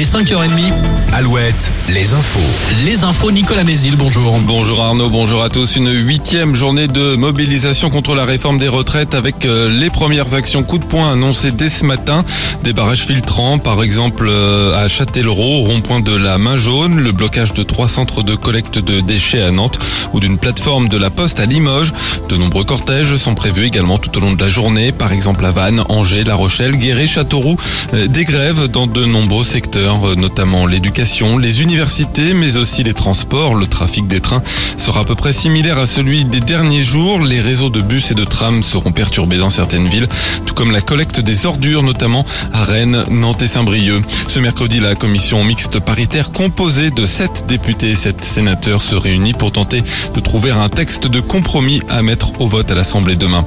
Est 5h30. Alouette, les infos. Les infos, Nicolas Mézil, bonjour. Bonjour Arnaud, bonjour à tous. Une huitième journée de mobilisation contre la réforme des retraites avec euh, les premières actions coup de poing annoncées dès ce matin. Des barrages filtrants, par exemple euh, à Châtellerault, rond-point de la Main Jaune, le blocage de trois centres de collecte de déchets à Nantes ou d'une plateforme de la Poste à Limoges. De nombreux cortèges sont prévus également tout au long de la journée, par exemple à Vannes, Angers, La Rochelle, Guéret, Châteauroux. Euh, des grèves dans de nombreux secteurs, notamment l'éducation, les universités, mais aussi les transports. Le trafic des trains sera à peu près similaire à celui des derniers jours. Les réseaux de bus et de trams seront perturbés dans certaines villes, tout comme la collecte des ordures, notamment à Rennes, Nantes et Saint-Brieuc. Ce mercredi, la commission mixte paritaire composée de sept députés et sept sénateurs se réunit pour tenter de trouver un texte de compromis à mettre au vote à l'Assemblée demain.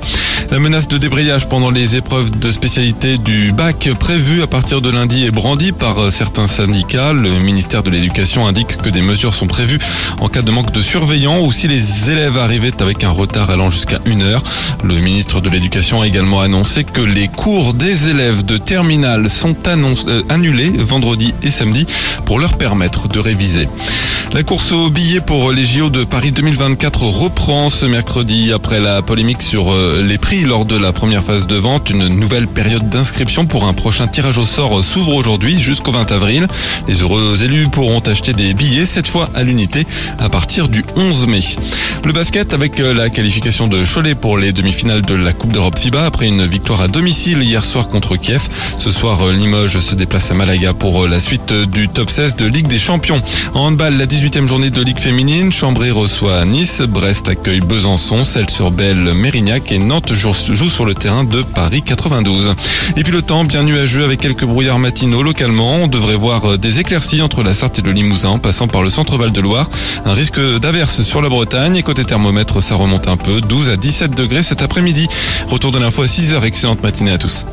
La menace de débrayage pendant les épreuves de spécialité du bac prévues à partir de lundi est brandie par certains syndicats. Le ministère de l'Éducation indique que des mesures sont prévues en cas de manque de surveillants ou si les élèves arrivaient avec un retard allant jusqu'à une heure. Le ministre de l'Éducation a également annoncé que les cours des élèves de terminale sont euh, annulés vendredi et samedi pour leur permettre de réviser. La course aux billets pour les JO de Paris 2024 reprend ce mercredi après la polémique sur euh, les prix lors de la première phase de vente. Une nouvelle période d'inscription pour un prochain tirage au sort s'ouvre aujourd'hui jusqu'au 20 avril. Les heureux élus pourront acheter des billets, cette fois à l'unité, à partir du 11 mai. Le basket avec euh, la qualification de Cholet pour les demi-finales de la Coupe d'Europe FIBA après une victoire à domicile hier soir contre Kiev. Ce soir, euh, Limoges se déplace à Malaga pour la suite du top 16 de Ligue des Champions. Handball, la 18e journée de Ligue féminine. Chambray reçoit Nice, Brest accueille Besançon, Celle-sur-Belle, Mérignac et Nantes joue sur le terrain de Paris 92. Et puis le temps bien nuageux avec quelques brouillards matinaux localement. On devrait voir euh, des éclaircies entre la Sarthe et le Limousin, passant par le centre-val de Loire. Un risque d'averse sur la Bretagne et côté thermomètre, ça remonte un peu, 12 à 17 degrés cet après-midi. Retour de l'info à 6h, excellente matinée à tous.